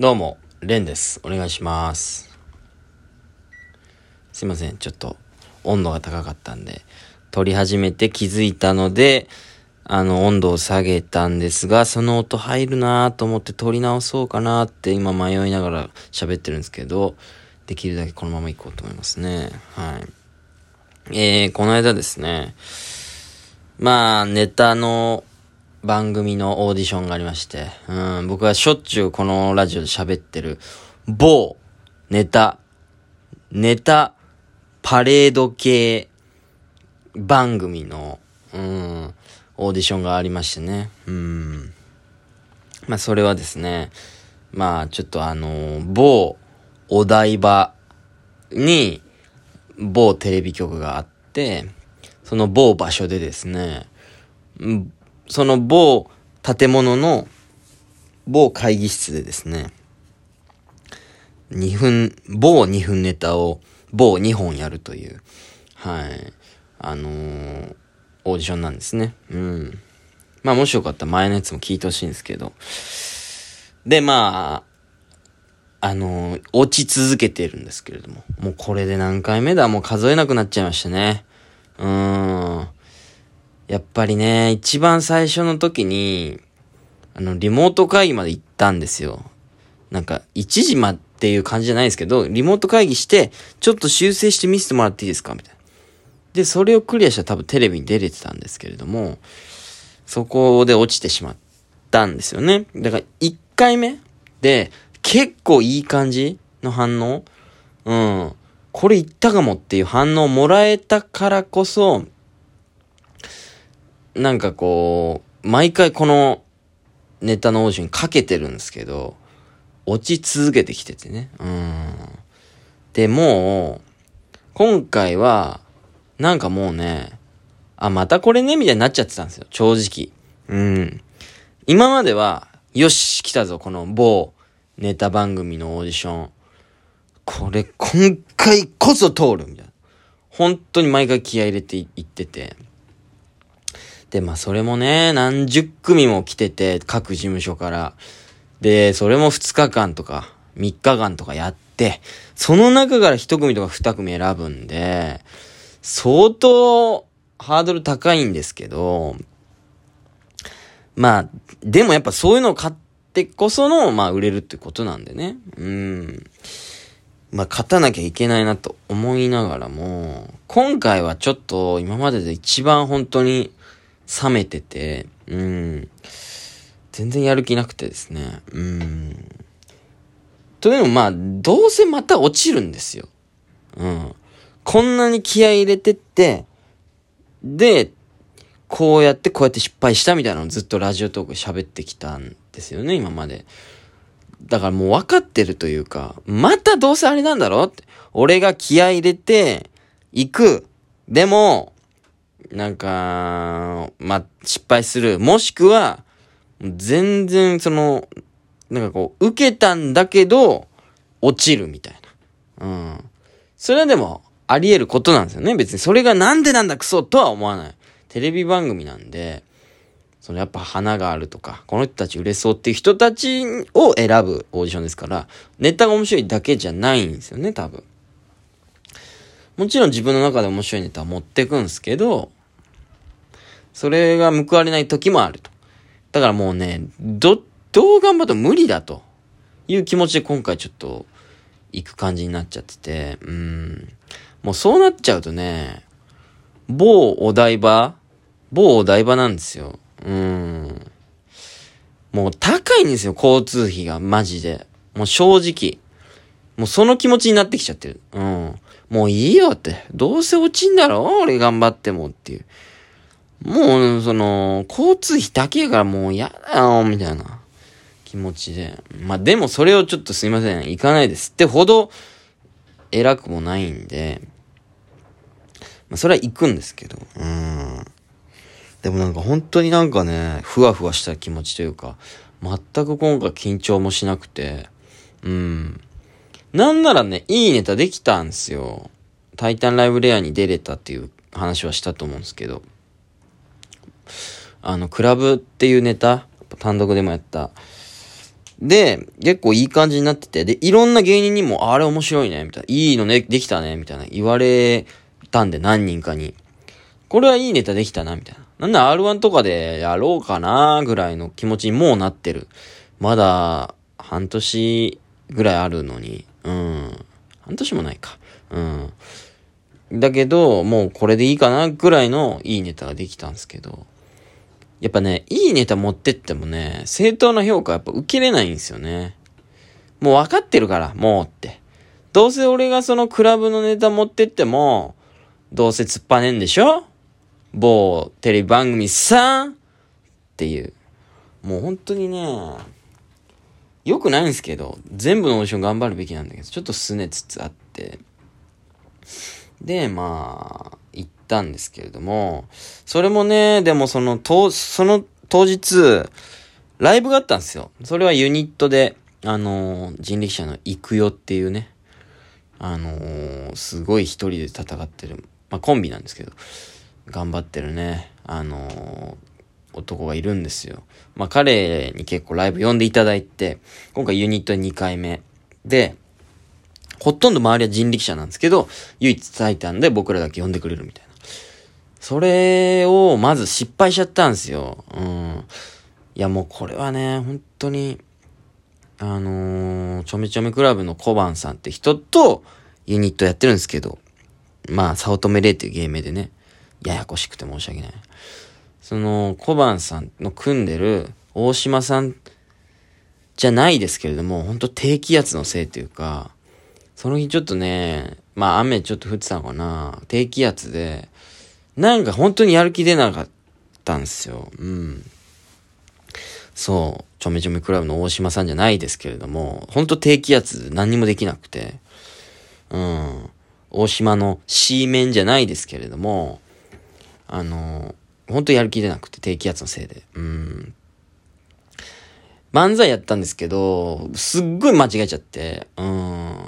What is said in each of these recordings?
どうも、レンです。お願いします。すいません、ちょっと温度が高かったんで、撮り始めて気づいたので、あの、温度を下げたんですが、その音入るなぁと思って撮り直そうかなって今迷いながら喋ってるんですけど、できるだけこのまま行こうと思いますね。はい。えー、この間ですね、まあ、ネタの番組のオーディションがありまして、うん、僕はしょっちゅうこのラジオで喋ってる、某、ネタ、ネタ、パレード系番組の、うん、オーディションがありましてね、うん。まあ、それはですね、まあ、ちょっとあの、某お台場に、某テレビ局があって、その某場所でですね、その某建物の某会議室でですね、2分、某2分ネタを某2本やるという、はい、あのーオーディションなんですね。うん。まあもしよかったら前のやつも聞いてほしいんですけど。で、まあ、あのー落ち続けてるんですけれども。もうこれで何回目だ？もう数えなくなっちゃいましたね。うーん。やっぱりね、一番最初の時に、あの、リモート会議まで行ったんですよ。なんか、1時まっていう感じじゃないですけど、リモート会議して、ちょっと修正して見せてもらっていいですか？みたいな。で、それをクリアしたら多分テレビに出れてたんですけれども、そこで落ちてしまったんですよね。だから、1回目で、結構いい感じの反応うん。これいったかもっていう反応をもらえたからこそ、なんかこう、毎回このネタのオーディションにかけてるんですけど、落ち続けてきててね。うん。で、もう、今回は、なんかもうね、あ、またこれね、みたいになっちゃってたんですよ。正直。うん。今までは、よし、来たぞ、この某ネタ番組のオーディション。これ、今回こそ通るみたいな。本当に毎回気合入れていってて。で、まあそれもね、何十組も来てて、各事務所から。で、それも2日間とか、3日間とかやって、その中から1組とか2組選ぶんで、相当ハードル高いんですけど、まあ、でもやっぱそういうのを買ってこその、まあ売れるってことなんでね。うん。まあ勝たなきゃいけないなと思いながらも、今回はちょっと今までで一番本当に冷めてて、うん。全然やる気なくてですね。うん。というのもまあ、どうせまた落ちるんですよ。うん。こんなに気合入れてって、で、こうやってこうやって失敗したみたいなのをずっとラジオトーク喋ってきたんですよね、今まで。だからもう分かってるというか、またどうせあれなんだろって。俺が気合入れて、行く。でも、なんか、まあ、失敗する。もしくは、全然その、なんかこう、受けたんだけど、落ちるみたいな。うん。それはでも、あり得ることなんですよね。別にそれがなんでなんだクソとは思わない。テレビ番組なんで、そのやっぱ花があるとか、この人たち売れそうっていう人たちを選ぶオーディションですから、ネタが面白いだけじゃないんですよね、多分。もちろん自分の中で面白いネタを持ってくんですけど、それが報われない時もあると。だからもうね、ど、どう頑張っても無理だという気持ちで今回ちょっと行く感じになっちゃってて、うん。もうそうなっちゃうとね、某お台場某お台場なんですよ。うん。もう高いんですよ、交通費が、マジで。もう正直。もうその気持ちになってきちゃってる。うん。もういいよって。どうせ落ちんだろ俺頑張ってもっていう。もう、その、交通費だけやからもう嫌だよ、みたいな気持ちで。まあでもそれをちょっとすいません、行かないですってほど偉くもないんで、まあそれは行くんですけど、うん。でもなんか本当になんかね、ふわふわした気持ちというか、全く今回緊張もしなくて、うん。なんならね、いいネタできたんですよ。タイタンライブレアに出れたっていう話はしたと思うんですけど、あの、クラブっていうネタ、単独でもやった、で、結構いい感じになってて、で、いろんな芸人にも、あれ面白いね、みたいな。いいのね、できたね、みたいな。言われたんで、何人かに。これはいいネタできたな、みたいな。なんだ R1 とかでやろうかな、ぐらいの気持ちにもうなってる。まだ、半年ぐらいあるのに。うん。半年もないか。うん。だけど、もうこれでいいかな、ぐらいのいいネタができたんですけど。やっぱね、いいネタ持ってってもね、正当な評価やっぱ受けれないんですよね。もう分かってるから、もうって。どうせ俺がそのクラブのネタ持ってっても、どうせ突っぱねんでしょ？某テレビ番組さんっていう。もう本当にね、良くないんですけど、全部のオーディション頑張るべきなんだけど、ちょっとすねつつあって。で、まあ、行ったんですけれども、それもね、でもその、と、その当日、ライブがあったんですよ。それはユニットで、あのー、人力車の行くよっていうね、あのー、すごい一人で戦ってる、まあコンビなんですけど、頑張ってるね、あのー、男がいるんですよ。まあ彼に結構ライブ呼んでいただいて、今回ユニット2回目で、ほとんど周りは人力車なんですけど、唯一タイタンで僕らだけ呼んでくれるみたいな。それを、まず失敗しちゃったんですよ。うん。いや、もうこれはね、本当に、あのー、ちょめちょめクラブの小判さんって人とユニットやってるんですけど、まあ、早乙女霊っていう芸名でね、ややこしくて申し訳ない。その、小判さんの組んでる大島さんじゃないですけれども、本当低気圧のせいというか、その日ちょっとね、まあ雨ちょっと降ってたのかな。低気圧で、なんか本当にやる気出なかったんですよ。うん。そう、ちょめちょめクラブの大島さんじゃないですけれども、ほんと低気圧何にもできなくて、うん。大島の C 面じゃないですけれども、あの、ほんとやる気出なくて低気圧のせいで。うん。漫才やったんですけど、すっごい間違えちゃって、うん。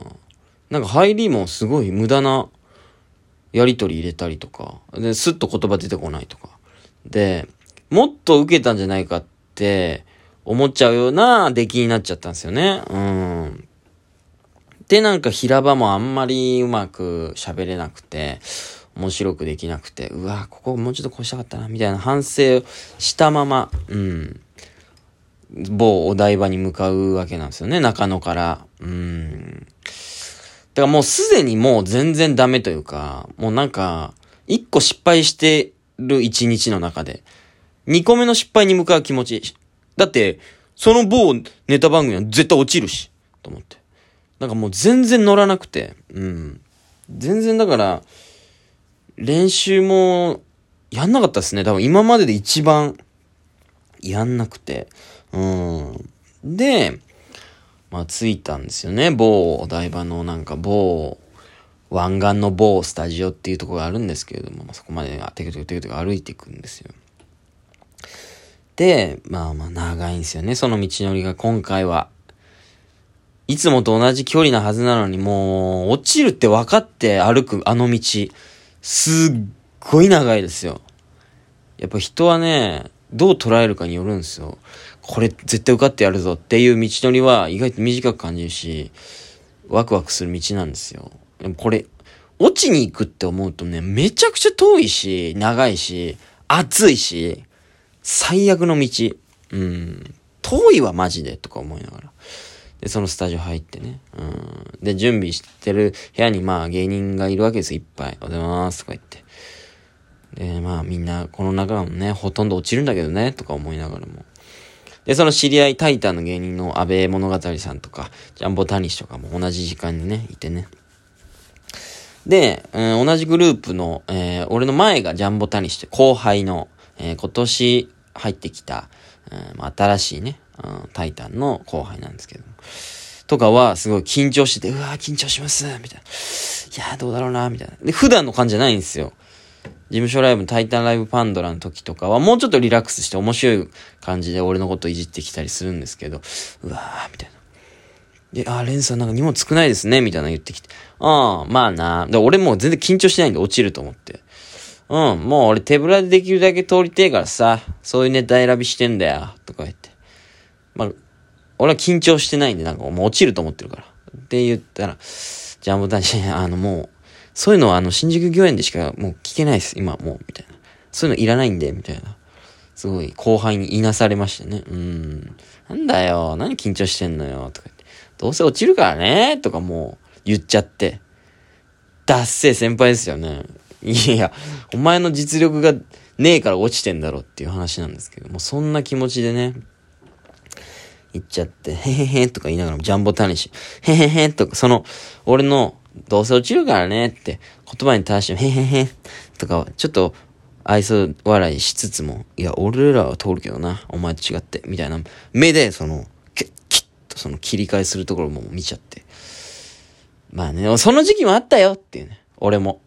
なんか入りもすごい無駄なやりとり入れたりとか、で、スッと言葉出てこないとか。で、もっと受けたんじゃないかって思っちゃうような出来になっちゃったんですよね。うん。で、なんか平場もあんまりうまく喋れなくて、面白くできなくて、うわ、ここもうちょっとこうしたかったな、みたいな反省したまま、うん。某お台場に向かうわけなんですよね、中野から。うん。だからもうすでにもう全然ダメというか、もうなんか、一個失敗してる一日の中で、二個目の失敗に向かう気持ち。だって、その某ネタ番組は絶対落ちるし、と思って。なんかもう全然乗らなくて、うん。全然だから、練習も、やんなかったですね。多分今までで一番、やんなくて。うん。で、まあ、着いたんですよね。某お台場のなんか某、湾岸の某スタジオっていうとこがあるんですけれども、まあ、そこまでテクテクテクテク歩いていくんですよ。で、まあまあ長いんですよね、その道のりが今回は。いつもと同じ距離なはずなのにもう、落ちるって分かって歩くあの道、すっごい長いですよ。やっぱ人はね、どう捉えるかによるんですよ。これ絶対受かってやるぞっていう道のりは意外と短く感じるし、ワクワクする道なんですよ。でもこれ、落ちに行くって思うとね、めちゃくちゃ遠いし、長いし、暑いし、最悪の道。うん。遠いわ、マジで、とか思いながら。で、そのスタジオ入ってね。うん。で、準備してる部屋に、まあ、芸人がいるわけです、いっぱい。おはようございます、とか言って。で、まあ、みんな、この中もね、ほとんど落ちるんだけどね、とか思いながらも。で、その知り合い、タイタンの芸人の安倍物語さんとか、ジャンボタニシとかも同じ時間にね、いてね。で、うん、同じグループの、えー、俺の前がジャンボタニシって後輩の、えー、今年入ってきた、うん、新しいね、うん、タイタンの後輩なんですけどとかは、すごい緊張してて、うわー緊張しますみたいな。いやーどうだろうなみたいな。で、普段の感じじゃないんですよ。事務所ライブ、タイタンライブパンドラの時とかは、もうちょっとリラックスして面白い感じで俺のこといじってきたりするんですけど、うわー、みたいな。で、あ、レンさんなんか荷物少ないですね、みたいな言ってきて。ああ、まあな。で、俺もう全然緊張してないんで落ちると思って。うん、もう俺手ぶらでできるだけ通りてえからさ、そういうネタ選びしてんだよ、とか言って。まあ、俺は緊張してないんで、なんかもう落ちると思ってるから。って言ったら、ジャンボ男子、あのもう、そういうのはあの、新宿御苑でしかもう聞けないです、今もう、みたいな。そういうのいらないんで、みたいな。すごい後輩にいなされましてね。うん。なんだよ、何緊張してんのよ、とか言って。どうせ落ちるからね、とかもう言っちゃって。ダッセー先輩ですよね。いや、お前の実力がねえから落ちてんだろっていう話なんですけど、もうそんな気持ちでね、言っちゃって、へへへとか言いながらもジャンボタニシ、へへへとか、その、俺の、どうせ落ちるからねって言葉に対して、へへへとか、ちょっと愛想笑いしつつも、いや、俺らは通るけどな、お前と違って、みたいな目で、その、キッッとその切り替えするところも見ちゃって。まあね、その時期もあったよっていうね、俺も。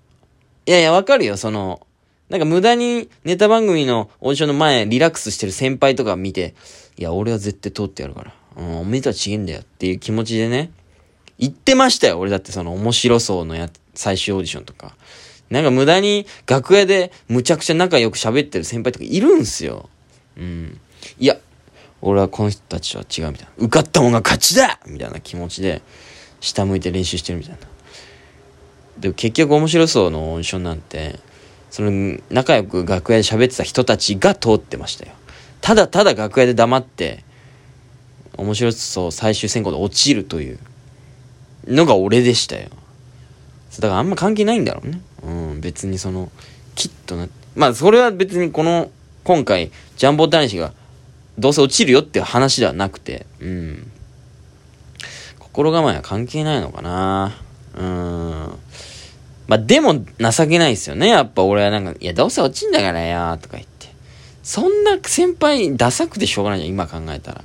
いやいや、わかるよ、その、なんか無駄にネタ番組のオーディションの前リラックスしてる先輩とか見て、いや、俺は絶対通ってやるから。うん、おめでとうは違えんだよっていう気持ちでね、言ってましたよ、俺だってその面白そうのや、最終オーディションとか。なんか無駄に楽屋でむちゃくちゃ仲良く喋ってる先輩とかいるんすよ。うん。いや、俺はこの人たちは違うみたいな。受かったもんが勝ちだみたいな気持ちで、下向いて練習してるみたいな。でも結局面白そうのオーディションなんて、その仲良く楽屋で喋ってた人たちが通ってましたよ。ただただ楽屋で黙って、面白そう最終選考で落ちるというのが俺でしたよ。だからあんま関係ないんだろうね。うん、別にその、きっとなって、まあそれは別にこの、今回、ジャンボ男子が、どうせ落ちるよっていう話ではなくて、うん。心構えは関係ないのかな。うん。まあでも情けないですよね。やっぱ俺はなんか、いやどうせ落ちんだからよ、とか言って。そんな先輩ダサくてしょうがないじゃん、今考えたら。